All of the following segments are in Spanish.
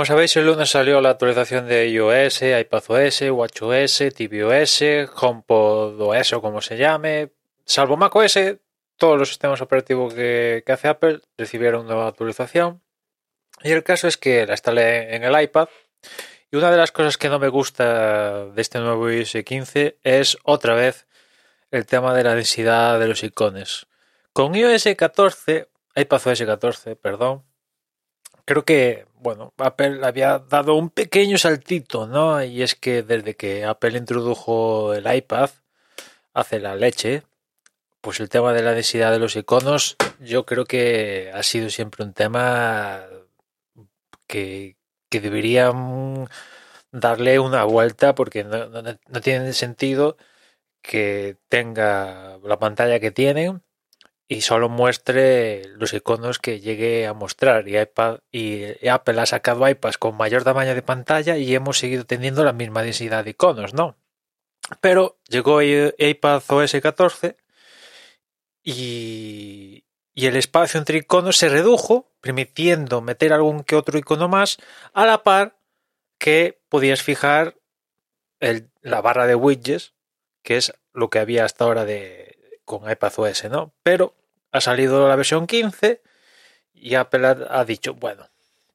Como sabéis, el lunes salió la actualización de iOS, iPadOS, WatchOS, tvOS, HomePod OS o como se llame. Salvo macOS, todos los sistemas operativos que, hace Apple recibieron nueva actualización. Y el caso es que la instalé en el iPad. Y una de las cosas que no me gusta de este nuevo iOS 15 es otra vez el tema de la densidad de los iconos. Con iOS 14, iPadOS 14, perdón, creo que, bueno, Apple había dado un pequeño saltito, ¿no? Y es que desde que Apple introdujo el iPad hace la leche, pues el tema de la densidad de los iconos, yo creo que ha sido siempre un tema que, que deberían darle una vuelta porque no, no, no tiene sentido que tenga la pantalla que tienen y solo muestre los iconos que llegue a mostrar. Y, iPad, y Apple ha sacado iPads con mayor tamaño de pantalla y hemos seguido teniendo la misma densidad de iconos, ¿no? Pero llegó iPad OS 14 y, y el espacio entre iconos se redujo, permitiendo meter algún que otro icono más, a la par que podías fijar la barra de widgets, que es lo que había hasta ahora de, con iPadOS, ¿no? Pero ha salido la versión 15 y Apple ha, dicho, bueno,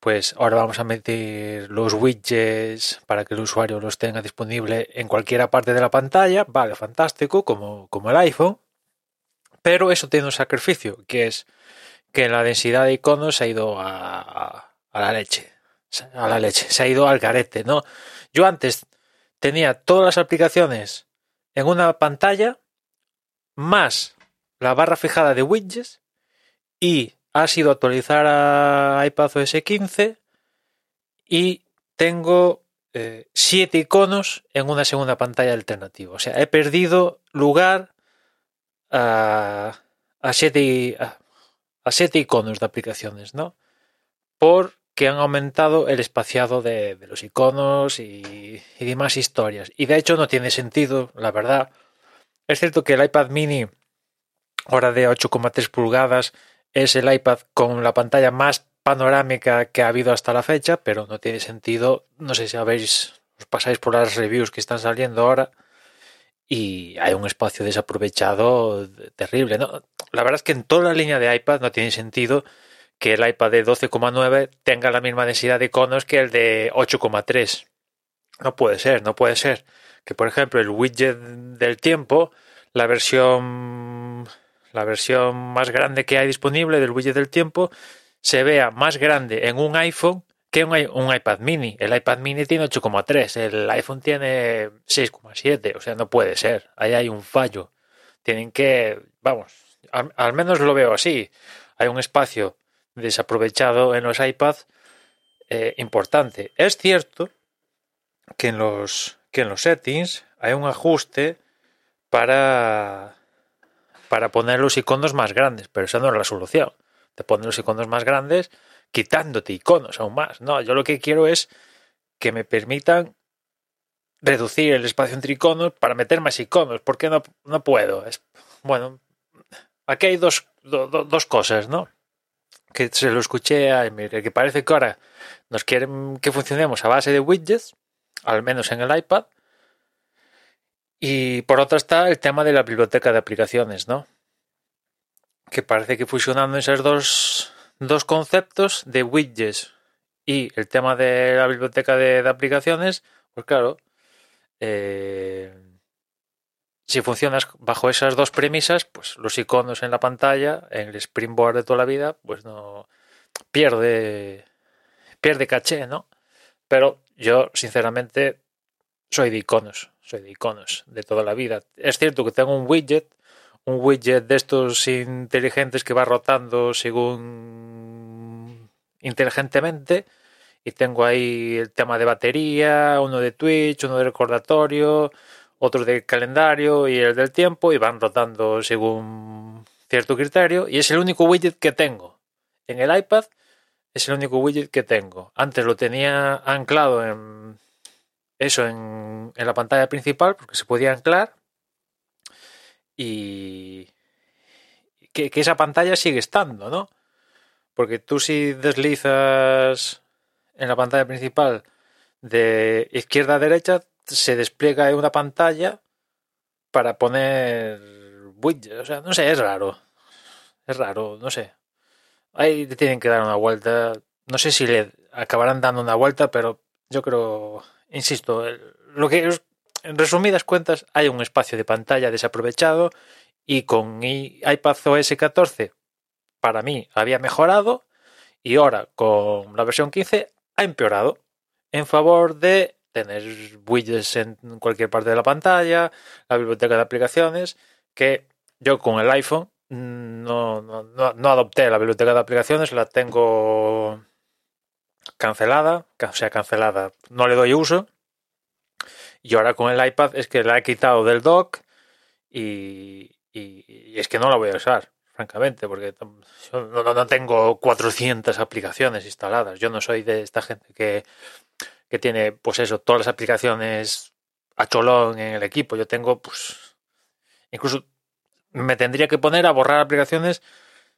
pues ahora vamos a meter los widgets para que el usuario los tenga disponible en cualquier parte de la pantalla. Vale, fantástico, como, como el iPhone. Pero eso tiene un sacrificio, que es que la densidad de iconos se ha ido a, a, a la leche. A la leche, se ha ido al garete, ¿no? Yo antes tenía todas las aplicaciones en una pantalla más la barra fijada de widgets y ha sido actualizar a iPadOS 15 y tengo eh, siete iconos en una segunda pantalla alternativa. O sea, he perdido lugar a, a, siete, a, siete iconos de aplicaciones, ¿no? Porque han aumentado el espaciado de, de los iconos y, y demás historias. Y de hecho no tiene sentido, la verdad. Es cierto que el iPad mini ahora de 8,3 pulgadas es el iPad con la pantalla más panorámica que ha habido hasta la fecha, pero no tiene sentido. No sé si habéis, os pasáis por las reviews que están saliendo ahora y hay un espacio desaprovechado terrible. ¿no? La verdad es que en toda la línea de iPad no tiene sentido que el iPad de 12,9 tenga la misma densidad de iconos que el de 8,3. No puede ser, no puede ser. Que por ejemplo el widget del tiempo, la versión la versión más grande que hay disponible del widget del tiempo, se vea más grande en un iPhone que un, un iPad mini. El iPad mini tiene 8,3, el iPhone tiene 6,7, o sea, no puede ser. Ahí hay un fallo. Tienen que, vamos, al, menos lo veo así. Hay un espacio desaprovechado en los iPads eh, importante. Es cierto que en los que en los settings hay un ajuste para para poner los iconos más grandes, pero esa no es la solución. De poner los iconos más grandes quitándote iconos aún más. No, yo lo que quiero es que me permitan reducir el espacio entre iconos para meter más iconos. ¿Por qué no, no puedo? Es, bueno, aquí hay dos, do, do, dos cosas, ¿no? Que se lo escuché a Emir, que parece que ahora nos quieren que funcionemos a base de widgets, al menos en el iPad, y por otra está el tema de la biblioteca de aplicaciones, ¿no? Que parece que fusionando esos dos, dos conceptos de widgets y el tema de la biblioteca de, aplicaciones, pues claro, eh, si funcionas bajo esas dos premisas, pues los iconos en la pantalla, en el Springboard de toda la vida, pues no pierde, pierde caché, ¿no? Pero yo, sinceramente, soy de iconos, soy de iconos de toda la vida. Es cierto que tengo un widget, un widget de estos inteligentes que va rotando según inteligentemente y tengo ahí el tema de batería, uno de Twitch, uno de recordatorio, otro de calendario y el del tiempo y van rotando según cierto criterio y es el único widget que tengo. En el iPad es el único widget que tengo. Antes lo tenía anclado en eso en, en la pantalla principal porque se podía anclar y que, esa pantalla sigue estando, ¿no? Porque tú si deslizas en la pantalla principal de izquierda a derecha se despliega una pantalla para poner widgets. O sea, no sé, es raro. Es raro, no sé. Ahí te tienen que dar una vuelta. No sé si le acabarán dando una vuelta, pero yo creo, insisto, lo que es- en resumidas cuentas hay un espacio de pantalla desaprovechado y con iPad OS 14 para mí había mejorado y ahora con la versión 15 ha empeorado en favor de tener widgets en cualquier parte de la pantalla, la biblioteca de aplicaciones, que yo con el iPhone no, no, no, no adopté la biblioteca de aplicaciones, la tengo cancelada, o sea, cancelada, no le doy uso. Y ahora con el iPad es que la he quitado del dock y, y- es que no la voy a usar, francamente, porque no, no- no tengo 400 aplicaciones instaladas. Yo no soy de esta gente que, que tiene, pues eso, todas las aplicaciones a cholón en el equipo. Yo tengo, pues, incluso me tendría que poner a borrar aplicaciones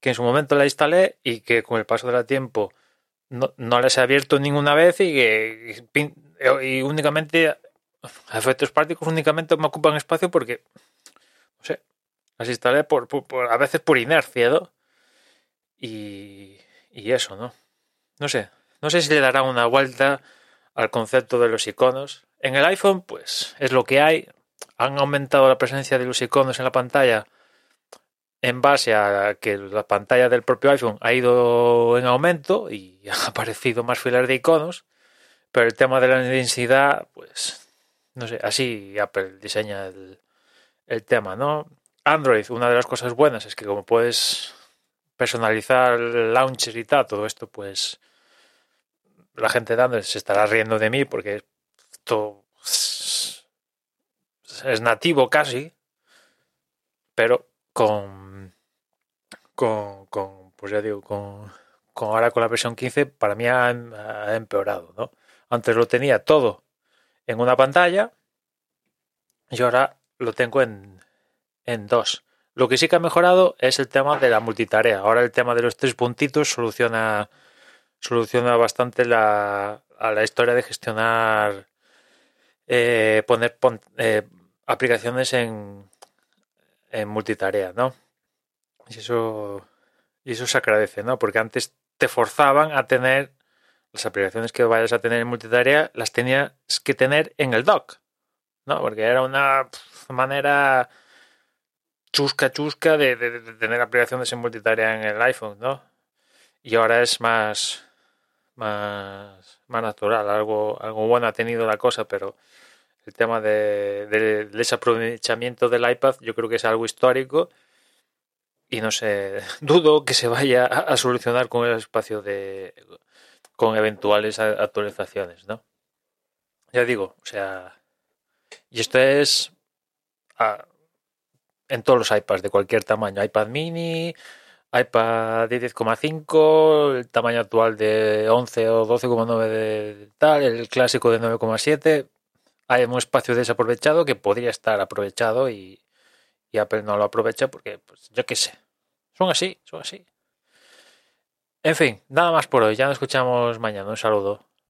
que en su momento la instalé y que con el paso del tiempo no, no las he abierto ninguna vez y que y únicamente a efectos prácticos únicamente me ocupan espacio porque no sé las instalé por, por- por- a veces por inercia y, y eso no no sé no sé si le dará una vuelta al concepto de los iconos. En el iPhone pues es lo que hay. Han aumentado la presencia de los iconos en la pantalla en base a que la pantalla del propio iPhone ha ido en aumento y ha aparecido más filas de iconos, pero el tema de la densidad, pues, no sé, así Apple diseña el, el tema, ¿no? Android, una de las cosas buenas es que como puedes personalizar el launcher y tal, todo esto, pues, la gente de Android se estará riendo de mí porque esto es es nativo casi, pero con, con, con pues ya digo, con, con ahora con la versión 15, para mí ha, empeorado, ¿no? Antes lo tenía todo en una pantalla y ahora lo tengo en, en dos. Lo que sí que ha mejorado es el tema de la multitarea. Ahora el tema de los tres puntitos soluciona, soluciona bastante la, a la historia de gestionar, eh, poner pon- eh, aplicaciones en, en multitarea, ¿no? Y eso, y eso se agradece, ¿no? Porque antes te forzaban a tener las aplicaciones que vayas a tener en multitarea, las tenías que tener en el dock, ¿no? Porque era una manera chusca, chusca de, de- de tener aplicaciones en multitarea en el iPhone, ¿no? Y ahora es más, más, más natural, algo, algo bueno ha tenido la cosa, pero el tema de, de- del desaprovechamiento del iPad yo creo que es algo histórico y no sé, dudo que se vaya a, a solucionar con el espacio de con eventuales a- actualizaciones, ¿no? Ya digo, o sea, y esto es ah, en todos los iPads de cualquier tamaño, iPad mini, iPad de 10,5, el tamaño actual de 11 o 12,9 de tal, el clásico de 9,7, hay un espacio desaprovechado que podría estar aprovechado y, y no lo aprovecha porque, pues, yo qué sé, son así, son así. En fin, nada más por hoy, ya nos escuchamos mañana, un saludo.